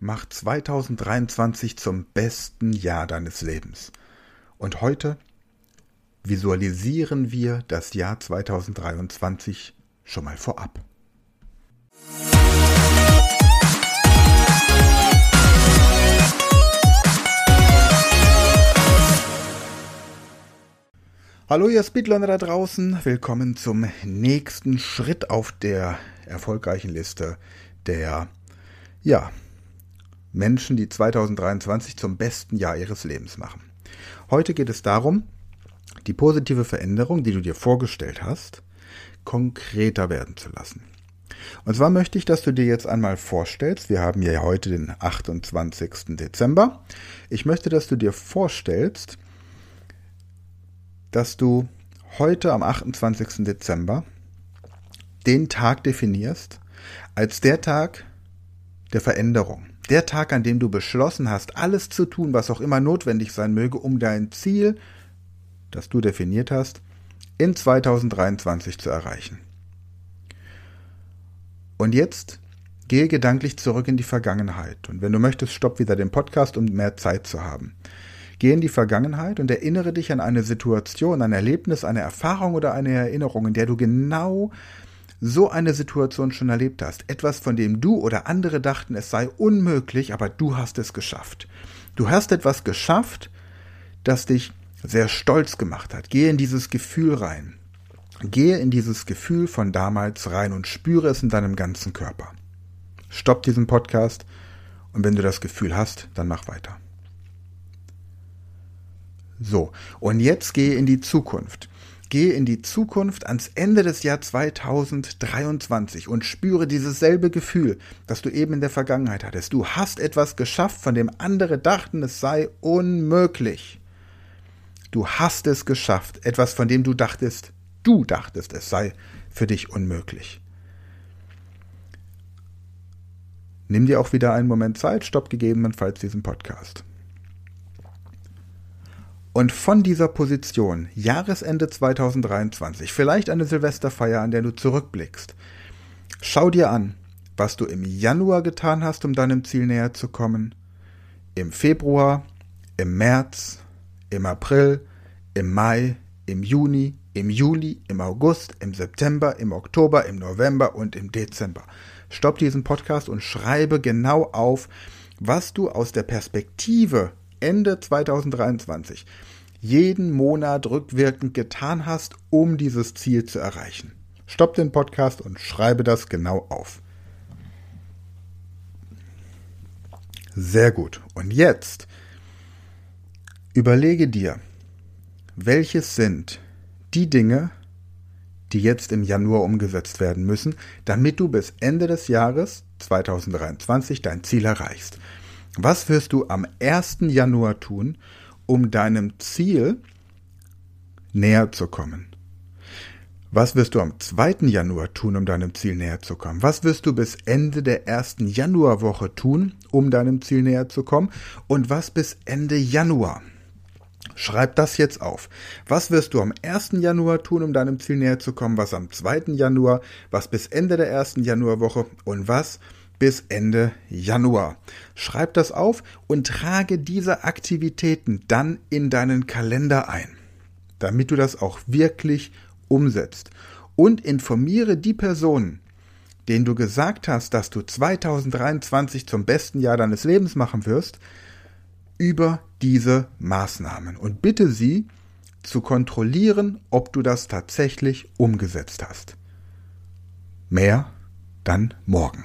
Mach 2023 zum besten Jahr deines Lebens. Und heute visualisieren wir das Jahr 2023 schon mal vorab. Hallo ihr Speedlearner da draußen, willkommen zum nächsten Schritt auf der erfolgreichen Liste der ja, Menschen, die 2023 zum besten Jahr ihres Lebens machen. Heute geht es darum, die positive Veränderung, die du dir vorgestellt hast, konkreter werden zu lassen. Und zwar möchte ich, dass du dir jetzt einmal vorstellst, wir haben ja heute den 28. Dezember, ich möchte, dass du dir vorstellst, dass du heute am 28. Dezember den Tag definierst als der Tag der Veränderung. Der Tag, an dem du beschlossen hast, alles zu tun, was auch immer notwendig sein möge, um dein Ziel das du definiert hast, in 2023 zu erreichen. Und jetzt gehe gedanklich zurück in die Vergangenheit. Und wenn du möchtest, stopp wieder den Podcast, um mehr Zeit zu haben. Geh in die Vergangenheit und erinnere dich an eine Situation, ein Erlebnis, eine Erfahrung oder eine Erinnerung, in der du genau so eine Situation schon erlebt hast. Etwas, von dem du oder andere dachten, es sei unmöglich, aber du hast es geschafft. Du hast etwas geschafft, das dich sehr stolz gemacht hat. Gehe in dieses Gefühl rein. Gehe in dieses Gefühl von damals rein und spüre es in deinem ganzen Körper. Stopp diesen Podcast und wenn du das Gefühl hast, dann mach weiter. So, und jetzt gehe in die Zukunft. Gehe in die Zukunft ans Ende des Jahr 2023 und spüre dieses selbe Gefühl, das du eben in der Vergangenheit hattest. Du hast etwas geschafft, von dem andere dachten, es sei unmöglich. Du hast es geschafft, etwas, von dem du dachtest, du dachtest, es sei für dich unmöglich. Nimm dir auch wieder einen Moment Zeit, stopp gegebenenfalls diesen Podcast. Und von dieser Position, Jahresende 2023, vielleicht eine Silvesterfeier, an der du zurückblickst, schau dir an, was du im Januar getan hast, um deinem Ziel näher zu kommen, im Februar, im März, im April, im Mai, im Juni, im Juli, im August, im September, im Oktober, im November und im Dezember. Stopp diesen Podcast und schreibe genau auf, was du aus der Perspektive Ende 2023 jeden Monat rückwirkend getan hast, um dieses Ziel zu erreichen. Stopp den Podcast und schreibe das genau auf. Sehr gut. Und jetzt Überlege dir, welches sind die Dinge, die jetzt im Januar umgesetzt werden müssen, damit du bis Ende des Jahres 2023 dein Ziel erreichst. Was wirst du am 1. Januar tun, um deinem Ziel näher zu kommen? Was wirst du am 2. Januar tun, um deinem Ziel näher zu kommen? Was wirst du bis Ende der ersten Januarwoche tun, um deinem Ziel näher zu kommen? Und was bis Ende Januar? Schreib das jetzt auf. Was wirst du am 1. Januar tun, um deinem Ziel näher zu kommen? Was am 2. Januar? Was bis Ende der ersten Januarwoche? Und was bis Ende Januar? Schreib das auf und trage diese Aktivitäten dann in deinen Kalender ein, damit du das auch wirklich umsetzt. Und informiere die Personen, denen du gesagt hast, dass du 2023 zum besten Jahr deines Lebens machen wirst, über diese Maßnahmen und bitte sie zu kontrollieren, ob du das tatsächlich umgesetzt hast. Mehr dann morgen.